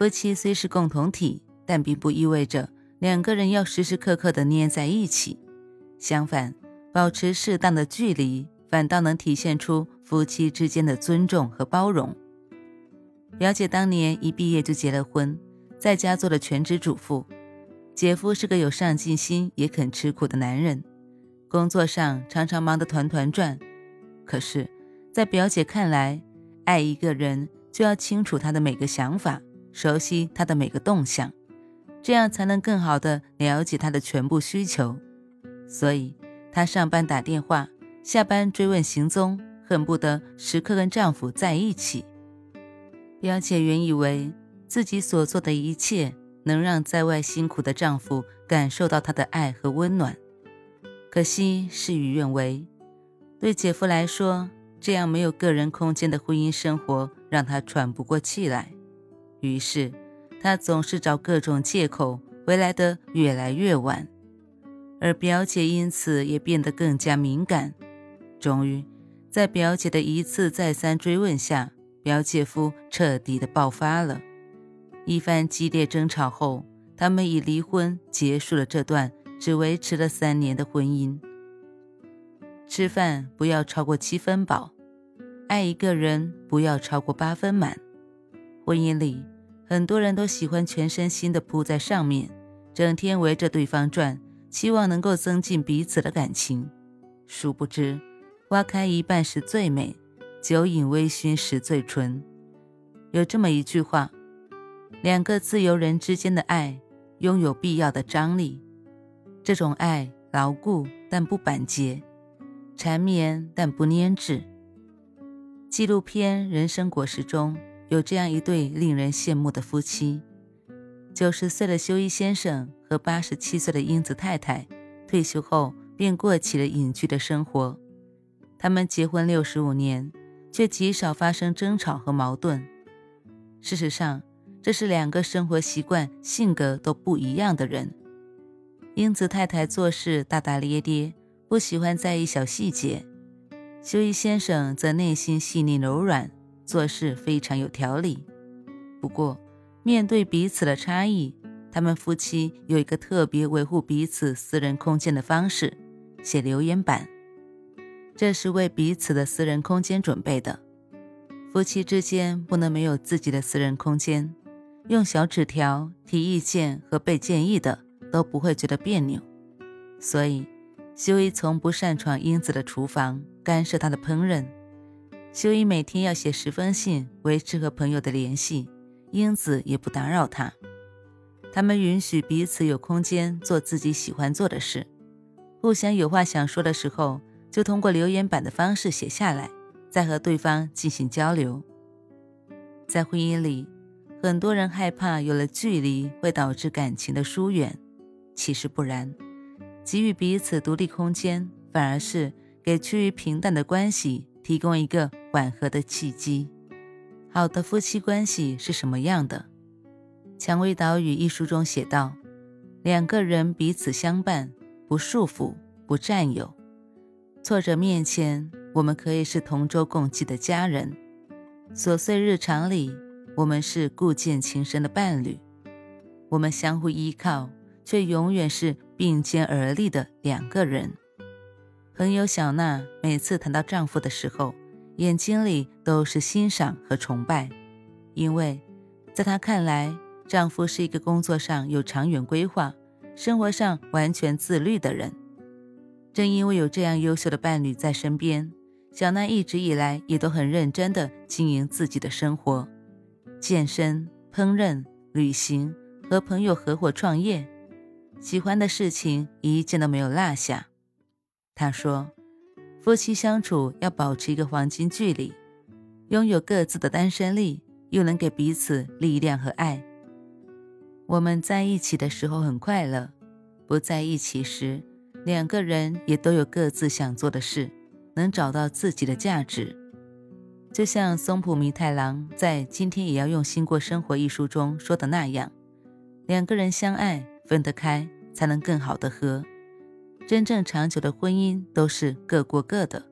夫妻虽是共同体，但并不意味着两个人要时时刻刻的粘在一起。相反，保持适当的距离，反倒能体现出夫妻之间的尊重和包容。表姐当年一毕业就结了婚，在家做了全职主妇。姐夫是个有上进心也肯吃苦的男人，工作上常常忙得团团转。可是，在表姐看来，爱一个人就要清楚他的每个想法。熟悉他的每个动向，这样才能更好的了解他的全部需求。所以，她上班打电话，下班追问行踪，恨不得时刻跟丈夫在一起。表姐原以为自己所做的一切能让在外辛苦的丈夫感受到她的爱和温暖，可惜事与愿违。对姐夫来说，这样没有个人空间的婚姻生活让他喘不过气来。于是，他总是找各种借口回来的越来越晚，而表姐因此也变得更加敏感。终于，在表姐的一次再三追问下，表姐夫彻底的爆发了。一番激烈争吵后，他们以离婚结束了这段只维持了三年的婚姻。吃饭不要超过七分饱，爱一个人不要超过八分满。婚姻里，很多人都喜欢全身心的扑在上面，整天围着对方转，期望能够增进彼此的感情。殊不知，花开一半时最美，酒饮微醺时最纯。有这么一句话：两个自由人之间的爱，拥有必要的张力。这种爱牢固但不板结，缠绵但不粘滞。纪录片《人生果实》中。有这样一对令人羡慕的夫妻：九十岁的修一先生和八十七岁的英子太太，退休后便过起了隐居的生活。他们结婚六十五年，却极少发生争吵和矛盾。事实上，这是两个生活习惯、性格都不一样的人。英子太太做事大大咧咧，不喜欢在意小细节；修一先生则内心细腻柔软。做事非常有条理，不过面对彼此的差异，他们夫妻有一个特别维护彼此私人空间的方式：写留言板。这是为彼此的私人空间准备的。夫妻之间不能没有自己的私人空间，用小纸条提意见和被建议的都不会觉得别扭。所以，修一从不擅闯英子的厨房，干涉她的烹饪。修一每天要写十封信，维持和朋友的联系。英子也不打扰他，他们允许彼此有空间做自己喜欢做的事。互相有话想说的时候，就通过留言板的方式写下来，再和对方进行交流。在婚姻里，很多人害怕有了距离会导致感情的疏远，其实不然，给予彼此独立空间，反而是给趋于平淡的关系。提供一个缓和的契机。好的夫妻关系是什么样的？《蔷薇岛屿》一书中写道：两个人彼此相伴，不束缚，不占有。挫折面前，我们可以是同舟共济的家人；琐碎日常里，我们是故见情深的伴侣。我们相互依靠，却永远是并肩而立的两个人。朋友小娜每次谈到丈夫的时候，眼睛里都是欣赏和崇拜，因为在她看来，丈夫是一个工作上有长远规划、生活上完全自律的人。正因为有这样优秀的伴侣在身边，小娜一直以来也都很认真地经营自己的生活，健身、烹饪、旅行，和朋友合伙创业，喜欢的事情一件都没有落下。他说：“夫妻相处要保持一个黄金距离，拥有各自的单身力，又能给彼此力量和爱，我们在一起的时候很快乐，不在一起时，两个人也都有各自想做的事，能找到自己的价值。就像松浦弥太郎在《今天也要用心过生活》一书中说的那样，两个人相爱分得开，才能更好的和。真正长久的婚姻都是各过各的，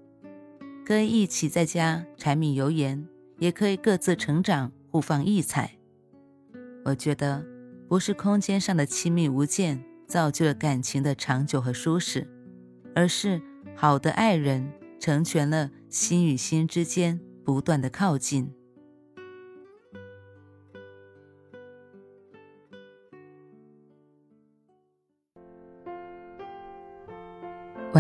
可以一起在家柴米油盐，也可以各自成长，互放异彩。我觉得，不是空间上的亲密无间造就了感情的长久和舒适，而是好的爱人成全了心与心之间不断的靠近。